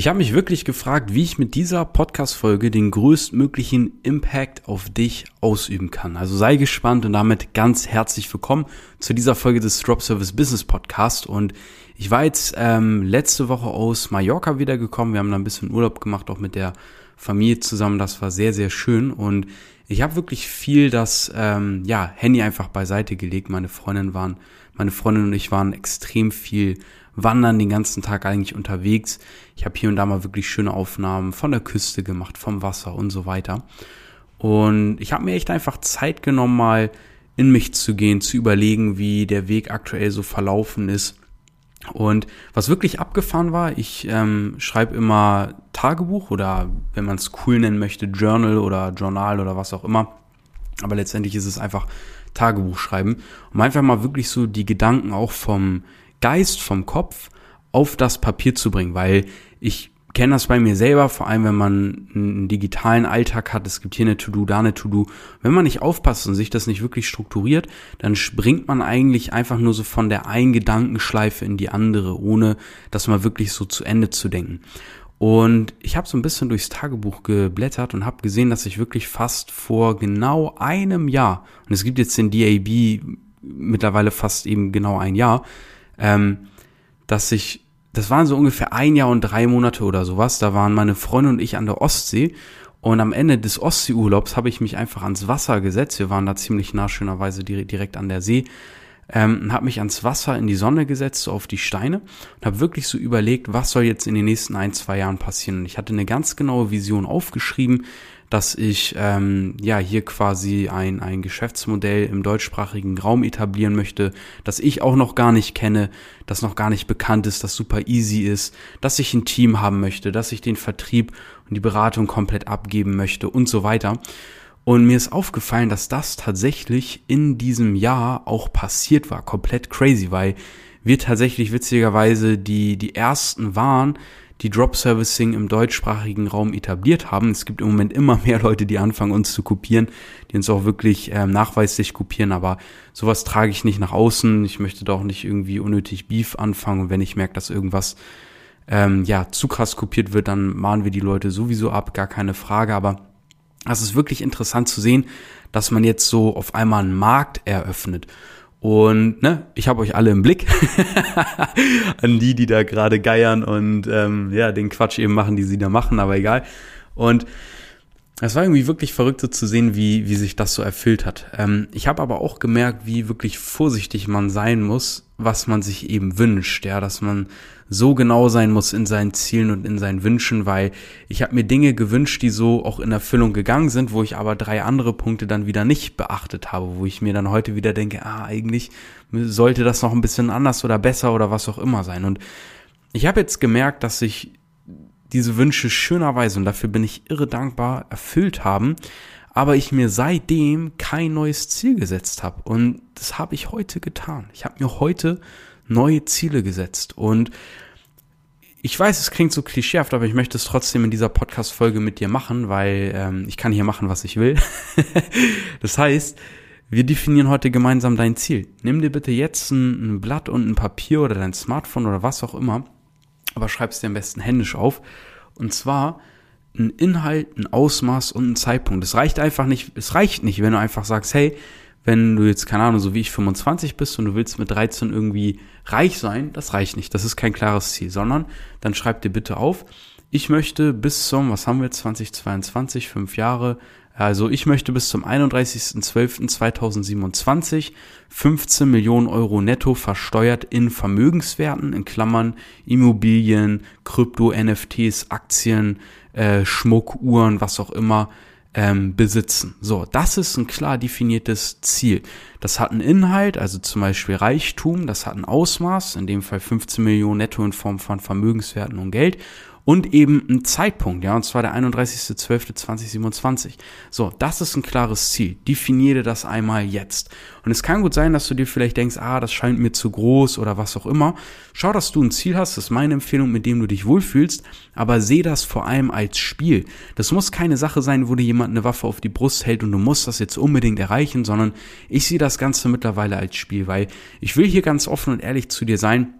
Ich habe mich wirklich gefragt, wie ich mit dieser Podcast-Folge den größtmöglichen Impact auf dich ausüben kann. Also sei gespannt und damit ganz herzlich willkommen zu dieser Folge des Drop Service Business Podcast. Und ich war jetzt ähm, letzte Woche aus Mallorca wiedergekommen. Wir haben da ein bisschen Urlaub gemacht, auch mit der Familie zusammen. Das war sehr, sehr schön. Und ich habe wirklich viel das ähm, ja, Handy einfach beiseite gelegt. Meine Freundin waren, meine Freundin und ich waren extrem viel wandern den ganzen Tag eigentlich unterwegs. Ich habe hier und da mal wirklich schöne Aufnahmen von der Küste gemacht, vom Wasser und so weiter. Und ich habe mir echt einfach Zeit genommen, mal in mich zu gehen, zu überlegen, wie der Weg aktuell so verlaufen ist. Und was wirklich abgefahren war, ich ähm, schreibe immer Tagebuch oder wenn man es cool nennen möchte, Journal oder Journal oder was auch immer. Aber letztendlich ist es einfach Tagebuch schreiben, um einfach mal wirklich so die Gedanken auch vom Geist vom Kopf auf das Papier zu bringen, weil ich kenne das bei mir selber, vor allem wenn man einen digitalen Alltag hat, es gibt hier eine To-Do, da eine To-Do. Wenn man nicht aufpasst und sich das nicht wirklich strukturiert, dann springt man eigentlich einfach nur so von der einen Gedankenschleife in die andere, ohne das mal wirklich so zu Ende zu denken. Und ich habe so ein bisschen durchs Tagebuch geblättert und habe gesehen, dass ich wirklich fast vor genau einem Jahr, und es gibt jetzt den DAB mittlerweile fast eben genau ein Jahr, ähm, dass ich, das waren so ungefähr ein Jahr und drei Monate oder sowas, da waren meine Freundin und ich an der Ostsee und am Ende des Ostseeurlaubs habe ich mich einfach ans Wasser gesetzt. Wir waren da ziemlich nah, schönerweise direkt an der See. Ähm, habe mich ans Wasser in die Sonne gesetzt, so auf die Steine und habe wirklich so überlegt, was soll jetzt in den nächsten ein, zwei Jahren passieren. Und ich hatte eine ganz genaue Vision aufgeschrieben, dass ich ähm, ja hier quasi ein, ein Geschäftsmodell im deutschsprachigen Raum etablieren möchte, das ich auch noch gar nicht kenne, das noch gar nicht bekannt ist, das super easy ist, dass ich ein Team haben möchte, dass ich den Vertrieb und die Beratung komplett abgeben möchte und so weiter. Und mir ist aufgefallen, dass das tatsächlich in diesem Jahr auch passiert war. Komplett crazy, weil wir tatsächlich witzigerweise die, die ersten waren, die Drop Servicing im deutschsprachigen Raum etabliert haben. Es gibt im Moment immer mehr Leute, die anfangen, uns zu kopieren, die uns auch wirklich ähm, nachweislich kopieren, aber sowas trage ich nicht nach außen. Ich möchte doch nicht irgendwie unnötig Beef anfangen und wenn ich merke, dass irgendwas ähm, ja zu krass kopiert wird, dann mahnen wir die Leute sowieso ab, gar keine Frage, aber das ist wirklich interessant zu sehen, dass man jetzt so auf einmal einen Markt eröffnet. Und ne, ich habe euch alle im Blick. An die, die da gerade geiern und ähm, ja, den Quatsch eben machen, die sie da machen, aber egal. Und es war irgendwie wirklich verrückt so zu sehen, wie, wie sich das so erfüllt hat. Ähm, ich habe aber auch gemerkt, wie wirklich vorsichtig man sein muss, was man sich eben wünscht. Ja, dass man so genau sein muss in seinen Zielen und in seinen Wünschen, weil ich habe mir Dinge gewünscht, die so auch in Erfüllung gegangen sind, wo ich aber drei andere Punkte dann wieder nicht beachtet habe, wo ich mir dann heute wieder denke, ah, eigentlich sollte das noch ein bisschen anders oder besser oder was auch immer sein. Und ich habe jetzt gemerkt, dass ich diese Wünsche schönerweise, und dafür bin ich irre dankbar, erfüllt haben, aber ich mir seitdem kein neues Ziel gesetzt habe. Und das habe ich heute getan. Ich habe mir heute neue Ziele gesetzt. Und ich weiß, es klingt so klischeehaft, aber ich möchte es trotzdem in dieser Podcast-Folge mit dir machen, weil ähm, ich kann hier machen, was ich will. das heißt, wir definieren heute gemeinsam dein Ziel. Nimm dir bitte jetzt ein, ein Blatt und ein Papier oder dein Smartphone oder was auch immer aber schreib es dir am besten händisch auf. Und zwar ein Inhalt, ein Ausmaß und ein Zeitpunkt. Es reicht einfach nicht, es reicht nicht, wenn du einfach sagst, hey, wenn du jetzt, keine Ahnung, so wie ich 25 bist und du willst mit 13 irgendwie reich sein, das reicht nicht. Das ist kein klares Ziel, sondern dann schreib dir bitte auf, ich möchte bis zum, was haben wir, 2022, fünf Jahre, also ich möchte bis zum 31.12.2027 15 Millionen Euro netto versteuert in Vermögenswerten, in Klammern Immobilien, Krypto, NFTs, Aktien, äh, Schmuck, Uhren, was auch immer, ähm, besitzen. So, das ist ein klar definiertes Ziel. Das hat einen Inhalt, also zum Beispiel Reichtum, das hat ein Ausmaß, in dem Fall 15 Millionen netto in Form von Vermögenswerten und Geld und eben ein Zeitpunkt, ja, und zwar der 31.12.2027. So, das ist ein klares Ziel. Definiere das einmal jetzt. Und es kann gut sein, dass du dir vielleicht denkst, ah, das scheint mir zu groß oder was auch immer. Schau, dass du ein Ziel hast, das ist meine Empfehlung, mit dem du dich wohlfühlst, aber seh das vor allem als Spiel. Das muss keine Sache sein, wo dir jemand eine Waffe auf die Brust hält und du musst das jetzt unbedingt erreichen, sondern ich sehe das Ganze mittlerweile als Spiel, weil ich will hier ganz offen und ehrlich zu dir sein.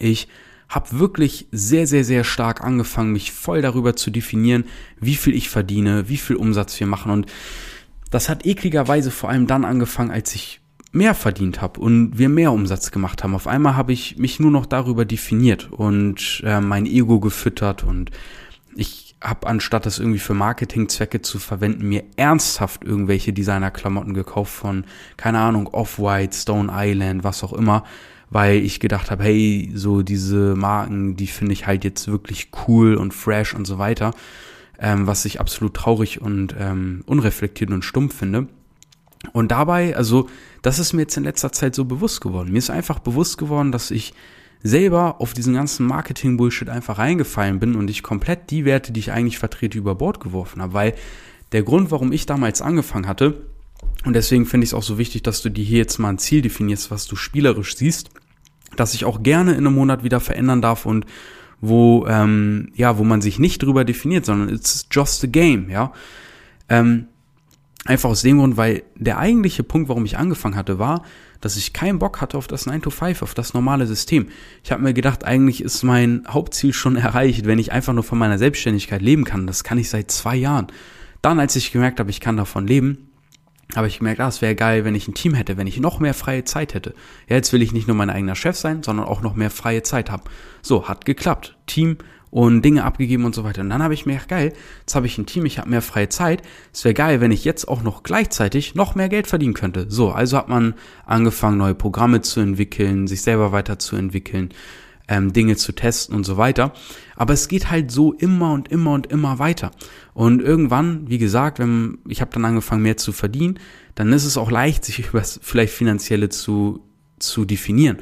Ich habe wirklich sehr, sehr, sehr stark angefangen, mich voll darüber zu definieren, wie viel ich verdiene, wie viel Umsatz wir machen. Und das hat ekligerweise vor allem dann angefangen, als ich mehr verdient habe und wir mehr Umsatz gemacht haben. Auf einmal habe ich mich nur noch darüber definiert und äh, mein Ego gefüttert und ich habe anstatt das irgendwie für Marketingzwecke zu verwenden, mir ernsthaft irgendwelche Designerklamotten gekauft von keine Ahnung Off-White, Stone Island, was auch immer, weil ich gedacht habe, hey, so diese Marken, die finde ich halt jetzt wirklich cool und fresh und so weiter, ähm, was ich absolut traurig und ähm, unreflektiert und stumpf finde. Und dabei, also das ist mir jetzt in letzter Zeit so bewusst geworden. Mir ist einfach bewusst geworden, dass ich selber auf diesen ganzen Marketing-Bullshit einfach reingefallen bin und ich komplett die Werte, die ich eigentlich vertrete, über Bord geworfen habe. Weil der Grund, warum ich damals angefangen hatte, und deswegen finde ich es auch so wichtig, dass du dir hier jetzt mal ein Ziel definierst, was du spielerisch siehst, dass ich auch gerne in einem Monat wieder verändern darf und wo, ähm, ja, wo man sich nicht drüber definiert, sondern it's just a game, ja. Ähm, Einfach aus dem Grund, weil der eigentliche Punkt, warum ich angefangen hatte, war, dass ich keinen Bock hatte auf das 9 to 5, auf das normale System. Ich habe mir gedacht, eigentlich ist mein Hauptziel schon erreicht, wenn ich einfach nur von meiner Selbstständigkeit leben kann. Das kann ich seit zwei Jahren. Dann, als ich gemerkt habe, ich kann davon leben, habe ich gemerkt, ah, es wäre geil, wenn ich ein Team hätte, wenn ich noch mehr freie Zeit hätte. Ja, jetzt will ich nicht nur mein eigener Chef sein, sondern auch noch mehr freie Zeit haben. So, hat geklappt. Team und Dinge abgegeben und so weiter. Und dann habe ich mir gedacht, geil, jetzt habe ich ein Team, ich habe mehr freie Zeit. Es wäre geil, wenn ich jetzt auch noch gleichzeitig noch mehr Geld verdienen könnte. So, also hat man angefangen, neue Programme zu entwickeln, sich selber weiterzuentwickeln, ähm, Dinge zu testen und so weiter. Aber es geht halt so immer und immer und immer weiter. Und irgendwann, wie gesagt, wenn ich habe dann angefangen, mehr zu verdienen, dann ist es auch leicht, sich über das vielleicht finanzielle zu zu definieren.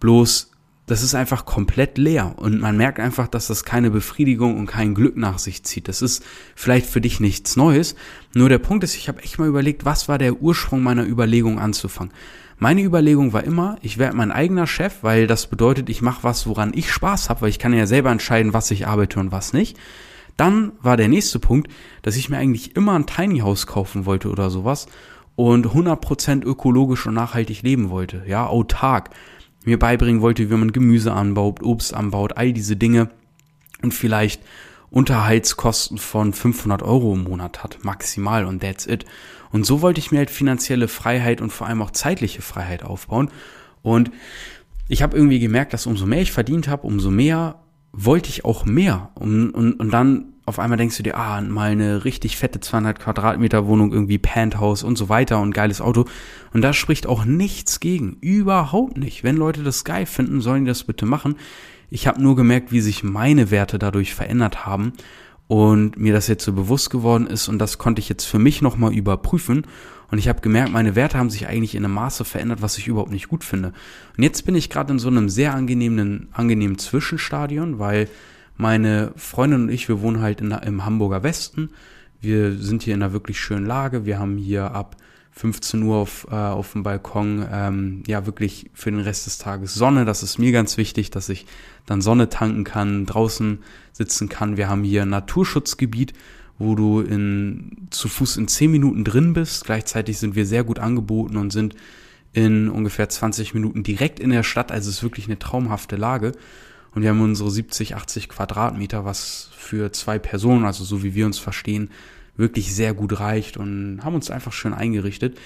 Bloß das ist einfach komplett leer und man merkt einfach, dass das keine Befriedigung und kein Glück nach sich zieht. Das ist vielleicht für dich nichts Neues. Nur der Punkt ist, ich habe echt mal überlegt, was war der Ursprung meiner Überlegung anzufangen. Meine Überlegung war immer, ich werde mein eigener Chef, weil das bedeutet, ich mache was, woran ich Spaß habe, weil ich kann ja selber entscheiden, was ich arbeite und was nicht. Dann war der nächste Punkt, dass ich mir eigentlich immer ein Tiny House kaufen wollte oder sowas und 100% ökologisch und nachhaltig leben wollte, ja, autark mir beibringen wollte, wie man Gemüse anbaut, Obst anbaut, all diese Dinge und vielleicht Unterhaltskosten von 500 Euro im Monat hat, maximal und that's it. Und so wollte ich mir halt finanzielle Freiheit und vor allem auch zeitliche Freiheit aufbauen. Und ich habe irgendwie gemerkt, dass umso mehr ich verdient habe, umso mehr wollte ich auch mehr. Und, und, und dann auf einmal denkst du dir, ah, mal eine richtig fette 200 Quadratmeter Wohnung, irgendwie Penthouse und so weiter und geiles Auto. Und da spricht auch nichts gegen. Überhaupt nicht. Wenn Leute das geil finden, sollen die das bitte machen. Ich habe nur gemerkt, wie sich meine Werte dadurch verändert haben und mir das jetzt so bewusst geworden ist und das konnte ich jetzt für mich nochmal überprüfen und ich habe gemerkt, meine Werte haben sich eigentlich in einem Maße verändert, was ich überhaupt nicht gut finde. Und jetzt bin ich gerade in so einem sehr angenehmen, angenehmen Zwischenstadion, weil meine Freundin und ich, wir wohnen halt in, im Hamburger Westen. Wir sind hier in einer wirklich schönen Lage. Wir haben hier ab 15 Uhr auf, äh, auf dem Balkon ähm, ja wirklich für den Rest des Tages Sonne. Das ist mir ganz wichtig, dass ich dann Sonne tanken kann, draußen sitzen kann. Wir haben hier ein Naturschutzgebiet, wo du in, zu Fuß in 10 Minuten drin bist. Gleichzeitig sind wir sehr gut angeboten und sind in ungefähr 20 Minuten direkt in der Stadt. Also es ist wirklich eine traumhafte Lage. Und wir haben unsere 70, 80 Quadratmeter, was für zwei Personen, also so wie wir uns verstehen, wirklich sehr gut reicht und haben uns einfach schön eingerichtet.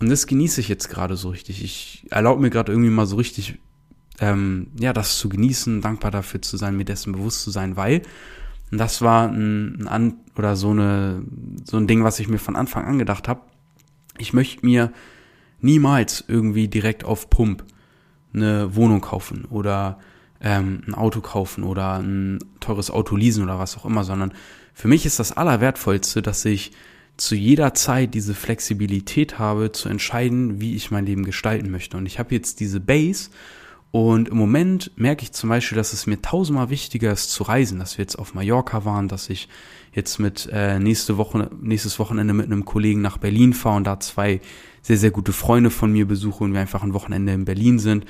Und das genieße ich jetzt gerade so richtig. Ich erlaube mir gerade irgendwie mal so richtig, ähm, ja, das zu genießen, dankbar dafür zu sein, mir dessen bewusst zu sein, weil und das war ein, ein an oder so eine so ein Ding, was ich mir von Anfang an gedacht habe. Ich möchte mir niemals irgendwie direkt auf Pump eine Wohnung kaufen oder ähm, ein Auto kaufen oder ein teures Auto leasen oder was auch immer, sondern für mich ist das Allerwertvollste, dass ich zu jeder Zeit diese Flexibilität habe, zu entscheiden, wie ich mein Leben gestalten möchte. Und ich habe jetzt diese Base und im Moment merke ich zum Beispiel, dass es mir tausendmal wichtiger ist zu reisen, dass wir jetzt auf Mallorca waren, dass ich jetzt mit äh, nächste Woche, nächstes Wochenende mit einem Kollegen nach Berlin fahre und da zwei sehr, sehr gute Freunde von mir besuche und wir einfach ein Wochenende in Berlin sind.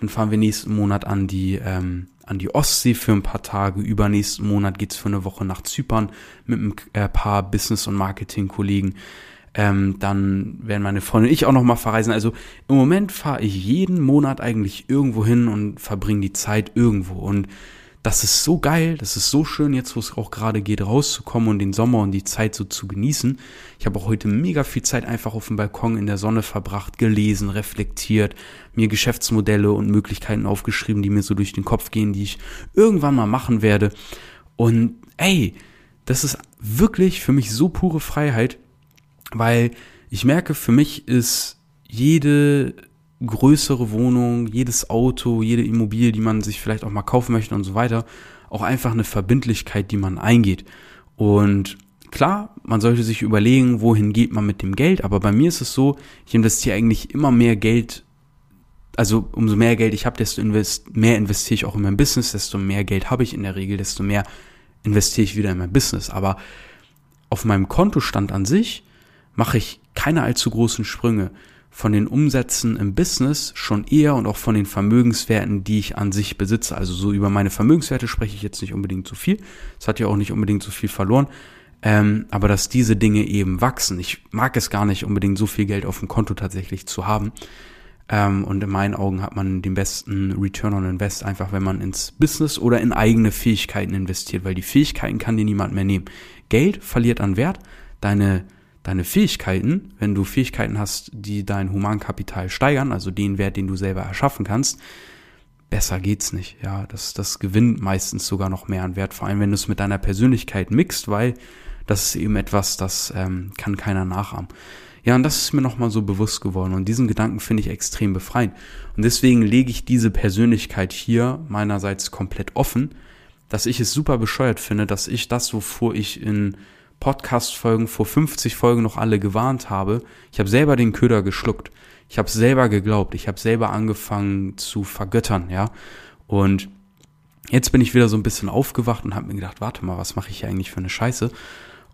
Dann fahren wir nächsten Monat an die, ähm, an die Ostsee für ein paar Tage. Übernächsten Monat geht's für eine Woche nach Zypern mit ein äh, paar Business- und Marketing-Kollegen. Ähm, dann werden meine Freunde und ich auch noch mal verreisen. Also im Moment fahre ich jeden Monat eigentlich irgendwo hin und verbringe die Zeit irgendwo. Und das ist so geil, das ist so schön, jetzt wo es auch gerade geht, rauszukommen und den Sommer und die Zeit so zu genießen. Ich habe auch heute mega viel Zeit einfach auf dem Balkon in der Sonne verbracht, gelesen, reflektiert, mir Geschäftsmodelle und Möglichkeiten aufgeschrieben, die mir so durch den Kopf gehen, die ich irgendwann mal machen werde. Und ey, das ist wirklich für mich so pure Freiheit, weil ich merke, für mich ist jede größere Wohnung, jedes Auto, jede Immobilie, die man sich vielleicht auch mal kaufen möchte und so weiter, auch einfach eine Verbindlichkeit, die man eingeht. Und klar, man sollte sich überlegen, wohin geht man mit dem Geld, aber bei mir ist es so, ich investiere eigentlich immer mehr Geld, also umso mehr Geld ich habe, desto invest mehr investiere ich auch in mein Business, desto mehr Geld habe ich in der Regel, desto mehr investiere ich wieder in mein Business. Aber auf meinem Kontostand an sich mache ich keine allzu großen Sprünge von den Umsätzen im Business schon eher und auch von den Vermögenswerten, die ich an sich besitze. Also so über meine Vermögenswerte spreche ich jetzt nicht unbedingt so viel. Es hat ja auch nicht unbedingt so viel verloren. Ähm, aber dass diese Dinge eben wachsen. Ich mag es gar nicht unbedingt so viel Geld auf dem Konto tatsächlich zu haben. Ähm, und in meinen Augen hat man den besten Return on Invest einfach, wenn man ins Business oder in eigene Fähigkeiten investiert, weil die Fähigkeiten kann dir niemand mehr nehmen. Geld verliert an Wert, deine deine Fähigkeiten, wenn du Fähigkeiten hast, die dein Humankapital steigern, also den Wert, den du selber erschaffen kannst, besser geht's nicht. Ja, das, das gewinnt meistens sogar noch mehr an Wert, vor allem wenn du es mit deiner Persönlichkeit mixt, weil das ist eben etwas, das ähm, kann keiner nachahmen. Ja, und das ist mir nochmal so bewusst geworden und diesen Gedanken finde ich extrem befreiend. Und deswegen lege ich diese Persönlichkeit hier meinerseits komplett offen, dass ich es super bescheuert finde, dass ich das, wovor ich in Podcast-Folgen vor 50 Folgen noch alle gewarnt habe. Ich habe selber den Köder geschluckt. Ich habe selber geglaubt. Ich habe selber angefangen zu vergöttern, ja. Und jetzt bin ich wieder so ein bisschen aufgewacht und habe mir gedacht, warte mal, was mache ich hier eigentlich für eine Scheiße?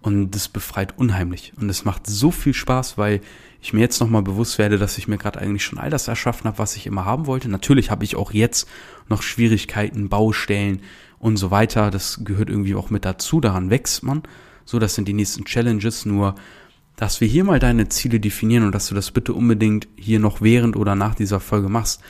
Und das befreit unheimlich. Und es macht so viel Spaß, weil ich mir jetzt nochmal bewusst werde, dass ich mir gerade eigentlich schon all das erschaffen habe, was ich immer haben wollte. Natürlich habe ich auch jetzt noch Schwierigkeiten, Baustellen und so weiter. Das gehört irgendwie auch mit dazu. Daran wächst man. So, das sind die nächsten Challenges. Nur, dass wir hier mal deine Ziele definieren und dass du das bitte unbedingt hier noch während oder nach dieser Folge machst.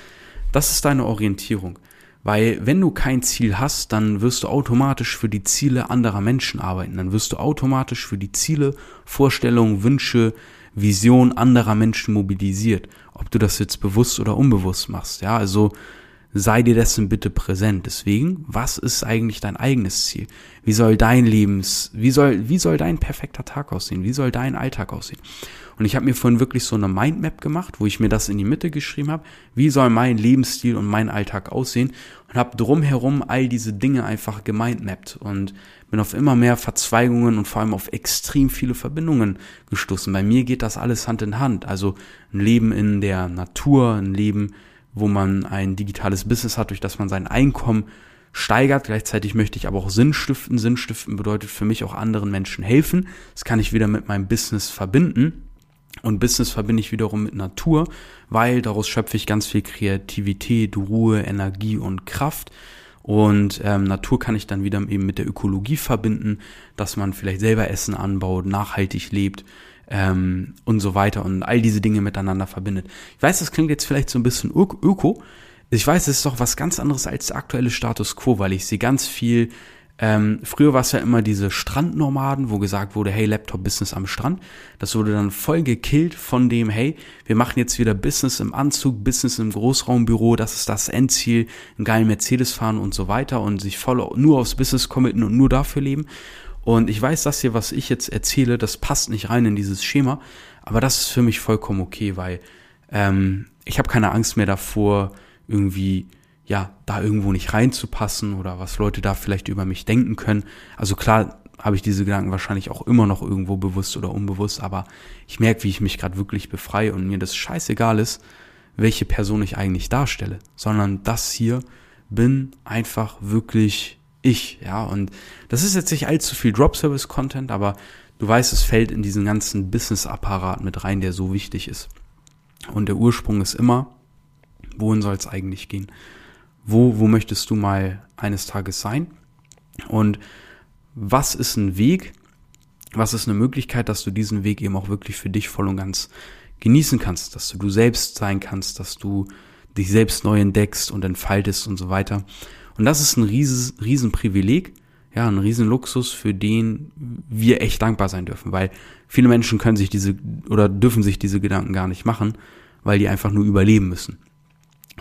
Das ist deine Orientierung. Weil wenn du kein Ziel hast, dann wirst du automatisch für die Ziele anderer Menschen arbeiten. Dann wirst du automatisch für die Ziele, Vorstellungen, Wünsche, Vision anderer Menschen mobilisiert. Ob du das jetzt bewusst oder unbewusst machst. Ja, also sei dir dessen bitte präsent. Deswegen, was ist eigentlich dein eigenes Ziel? Wie soll dein Lebens, wie soll, wie soll dein perfekter Tag aussehen? Wie soll dein Alltag aussehen? Und ich habe mir vorhin wirklich so eine Mindmap gemacht, wo ich mir das in die Mitte geschrieben habe. Wie soll mein Lebensstil und mein Alltag aussehen? Und habe drumherum all diese Dinge einfach gemindmappt und bin auf immer mehr Verzweigungen und vor allem auf extrem viele Verbindungen gestoßen. Bei mir geht das alles Hand in Hand. Also ein Leben in der Natur, ein Leben wo man ein digitales Business hat, durch das man sein Einkommen steigert. Gleichzeitig möchte ich aber auch Sinn stiften. Sinn stiften bedeutet für mich auch anderen Menschen helfen. Das kann ich wieder mit meinem Business verbinden. Und Business verbinde ich wiederum mit Natur, weil daraus schöpfe ich ganz viel Kreativität, Ruhe, Energie und Kraft. Und ähm, Natur kann ich dann wieder eben mit der Ökologie verbinden, dass man vielleicht selber Essen anbaut, nachhaltig lebt, ähm, und so weiter und all diese Dinge miteinander verbindet. Ich weiß, das klingt jetzt vielleicht so ein bisschen öko. Ich weiß, es ist doch was ganz anderes als der aktuelle Status quo, weil ich sehe ganz viel ähm, früher war es ja immer diese Strandnomaden, wo gesagt wurde, hey, Laptop-Business am Strand. Das wurde dann voll gekillt von dem, hey, wir machen jetzt wieder Business im Anzug, Business im Großraumbüro, das ist das Endziel, einen geilen Mercedes fahren und so weiter und sich voll nur aufs Business committen und nur dafür leben. Und ich weiß, das hier, was ich jetzt erzähle, das passt nicht rein in dieses Schema, aber das ist für mich vollkommen okay, weil ähm, ich habe keine Angst mehr davor, irgendwie ja da irgendwo nicht reinzupassen oder was Leute da vielleicht über mich denken können. Also klar habe ich diese Gedanken wahrscheinlich auch immer noch irgendwo bewusst oder unbewusst, aber ich merke, wie ich mich gerade wirklich befreie und mir das scheißegal ist, welche Person ich eigentlich darstelle, sondern das hier bin einfach wirklich ich, ja, und das ist jetzt nicht allzu viel Drop-Service-Content, aber du weißt, es fällt in diesen ganzen Business-Apparat mit rein, der so wichtig ist. Und der Ursprung ist immer, wohin soll es eigentlich gehen? Wo, wo möchtest du mal eines Tages sein? Und was ist ein Weg, was ist eine Möglichkeit, dass du diesen Weg eben auch wirklich für dich voll und ganz genießen kannst, dass du du selbst sein kannst, dass du dich selbst neu entdeckst und entfaltest und so weiter. Und das ist ein riesen, riesen Privileg, ja, ein riesen Luxus, für den wir echt dankbar sein dürfen, weil viele Menschen können sich diese oder dürfen sich diese Gedanken gar nicht machen, weil die einfach nur überleben müssen.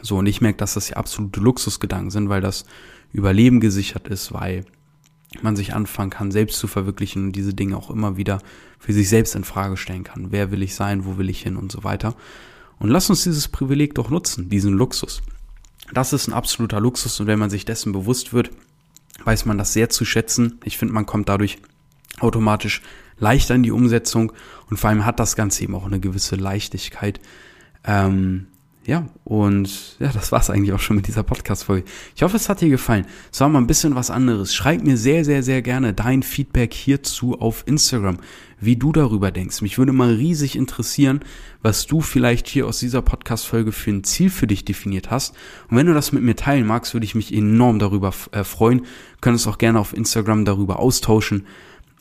So, und ich merke, dass das ja absolute Luxusgedanken sind, weil das Überleben gesichert ist, weil man sich anfangen kann, selbst zu verwirklichen und diese Dinge auch immer wieder für sich selbst in Frage stellen kann. Wer will ich sein? Wo will ich hin? Und so weiter. Und lass uns dieses Privileg doch nutzen, diesen Luxus. Das ist ein absoluter Luxus und wenn man sich dessen bewusst wird, weiß man das sehr zu schätzen. Ich finde, man kommt dadurch automatisch leichter in die Umsetzung und vor allem hat das Ganze eben auch eine gewisse Leichtigkeit. Ähm, ja, und ja, das war's eigentlich auch schon mit dieser Podcast-Folge. Ich hoffe, es hat dir gefallen. Es war mal ein bisschen was anderes. Schreib mir sehr, sehr, sehr gerne dein Feedback hierzu auf Instagram, wie du darüber denkst. Mich würde mal riesig interessieren, was du vielleicht hier aus dieser Podcast-Folge für ein Ziel für dich definiert hast. Und wenn du das mit mir teilen magst, würde ich mich enorm darüber äh, freuen. Uns auch gerne auf Instagram darüber austauschen.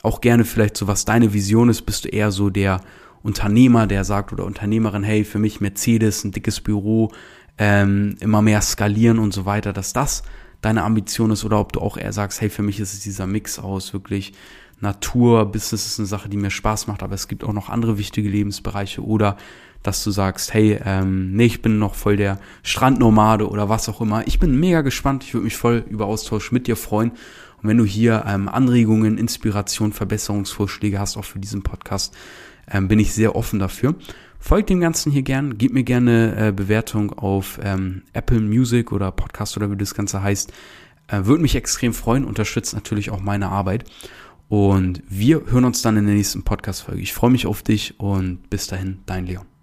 Auch gerne vielleicht so, was deine Vision ist. Bist du eher so der Unternehmer, der sagt oder Unternehmerin, hey, für mich Mercedes, ein dickes Büro, ähm, immer mehr skalieren und so weiter, dass das deine Ambition ist oder ob du auch eher sagst, hey, für mich ist es dieser Mix aus wirklich Natur, Business ist eine Sache, die mir Spaß macht, aber es gibt auch noch andere wichtige Lebensbereiche oder dass du sagst, hey, ähm, nee, ich bin noch voll der Strandnomade oder was auch immer. Ich bin mega gespannt, ich würde mich voll über Austausch mit dir freuen. Und wenn du hier ähm, Anregungen, Inspiration, Verbesserungsvorschläge hast, auch für diesen Podcast, ähm, bin ich sehr offen dafür. Folgt dem Ganzen hier gern, gebt mir gerne äh, Bewertung auf ähm, Apple Music oder Podcast oder wie das Ganze heißt. Äh, Würde mich extrem freuen, unterstützt natürlich auch meine Arbeit. Und wir hören uns dann in der nächsten Podcast-Folge. Ich freue mich auf dich und bis dahin, dein Leon.